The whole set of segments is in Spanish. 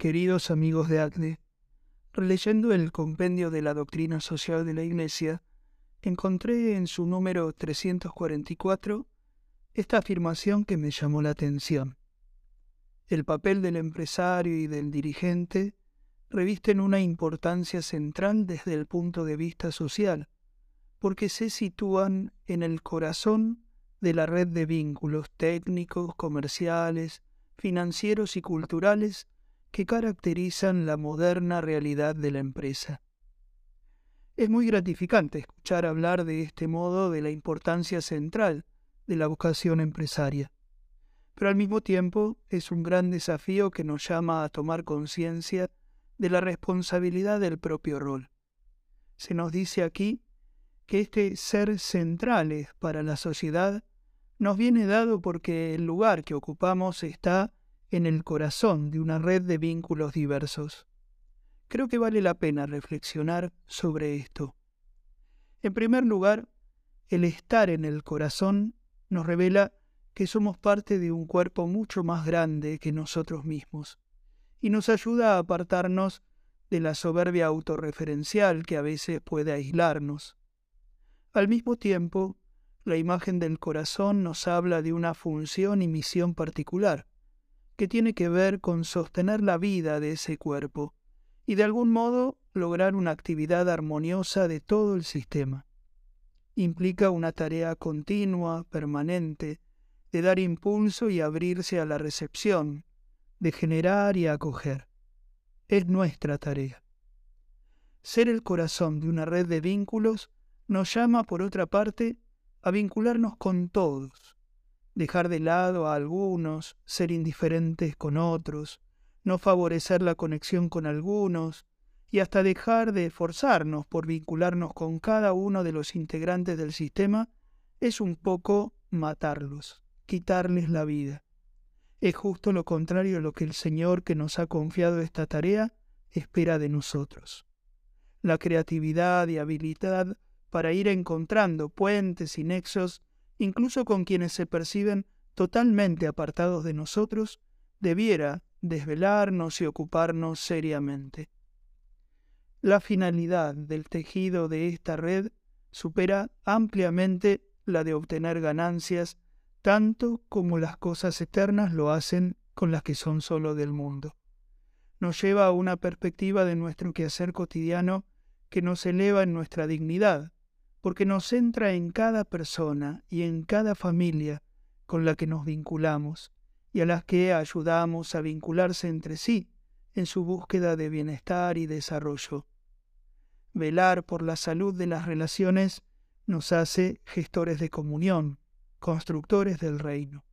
Queridos amigos de ACDE, releyendo el compendio de la doctrina social de la Iglesia, encontré en su número 344 esta afirmación que me llamó la atención. El papel del empresario y del dirigente revisten una importancia central desde el punto de vista social, porque se sitúan en el corazón de la red de vínculos técnicos, comerciales, financieros y culturales que caracterizan la moderna realidad de la empresa. Es muy gratificante escuchar hablar de este modo de la importancia central de la vocación empresaria, pero al mismo tiempo es un gran desafío que nos llama a tomar conciencia de la responsabilidad del propio rol. Se nos dice aquí que este ser central para la sociedad nos viene dado porque el lugar que ocupamos está en el corazón de una red de vínculos diversos. Creo que vale la pena reflexionar sobre esto. En primer lugar, el estar en el corazón nos revela que somos parte de un cuerpo mucho más grande que nosotros mismos, y nos ayuda a apartarnos de la soberbia autorreferencial que a veces puede aislarnos. Al mismo tiempo, la imagen del corazón nos habla de una función y misión particular, que tiene que ver con sostener la vida de ese cuerpo, y de algún modo lograr una actividad armoniosa de todo el sistema. Implica una tarea continua, permanente, de dar impulso y abrirse a la recepción, de generar y acoger. Es nuestra tarea. Ser el corazón de una red de vínculos nos llama, por otra parte, a vincularnos con todos, dejar de lado a algunos, ser indiferentes con otros, no favorecer la conexión con algunos, y hasta dejar de esforzarnos por vincularnos con cada uno de los integrantes del sistema, es un poco matarlos, quitarles la vida. Es justo lo contrario a lo que el Señor que nos ha confiado esta tarea espera de nosotros. La creatividad y habilidad para ir encontrando puentes y nexos, incluso con quienes se perciben totalmente apartados de nosotros, debiera desvelarnos y ocuparnos seriamente. La finalidad del tejido de esta red supera ampliamente la de obtener ganancias, tanto como las cosas eternas lo hacen con las que son sólo del mundo. Nos lleva a una perspectiva de nuestro quehacer cotidiano que nos eleva en nuestra dignidad, porque nos centra en cada persona y en cada familia con la que nos vinculamos, y a las que ayudamos a vincularse entre sí en su búsqueda de bienestar y desarrollo. Velar por la salud de las relaciones nos hace gestores de comunión, constructores del reino.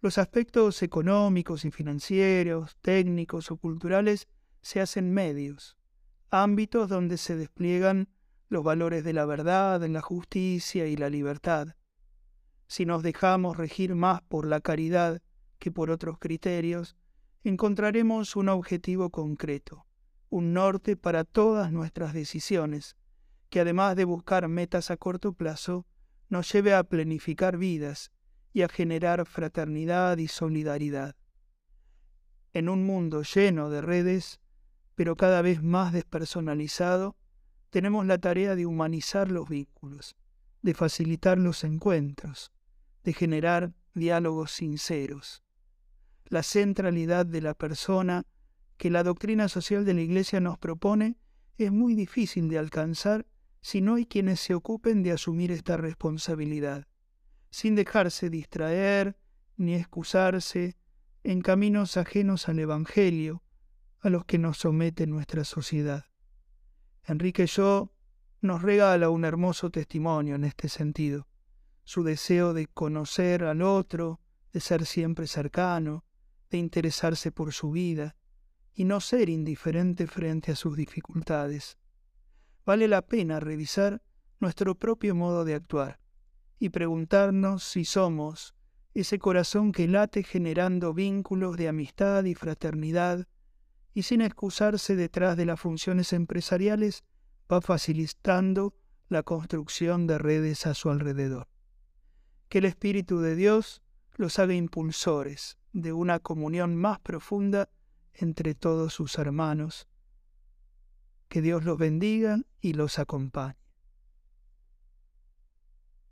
Los aspectos económicos y financieros, técnicos o culturales se hacen medios, ámbitos donde se despliegan los valores de la verdad, la justicia y la libertad. Si nos dejamos regir más por la caridad que por otros criterios, encontraremos un objetivo concreto, un norte para todas nuestras decisiones, que además de buscar metas a corto plazo, nos lleve a planificar vidas y a generar fraternidad y solidaridad. En un mundo lleno de redes, pero cada vez más despersonalizado, tenemos la tarea de humanizar los vínculos, de facilitar los encuentros, de generar diálogos sinceros la centralidad de la persona que la doctrina social de la Iglesia nos propone es muy difícil de alcanzar si no hay quienes se ocupen de asumir esta responsabilidad, sin dejarse distraer ni excusarse en caminos ajenos al Evangelio a los que nos somete nuestra sociedad. Enrique Yo nos regala un hermoso testimonio en este sentido, su deseo de conocer al otro, de ser siempre cercano, de interesarse por su vida y no ser indiferente frente a sus dificultades. Vale la pena revisar nuestro propio modo de actuar y preguntarnos si somos ese corazón que late generando vínculos de amistad y fraternidad y sin excusarse detrás de las funciones empresariales va facilitando la construcción de redes a su alrededor. Que el Espíritu de Dios los haga impulsores de una comunión más profunda entre todos sus hermanos. Que Dios los bendiga y los acompañe.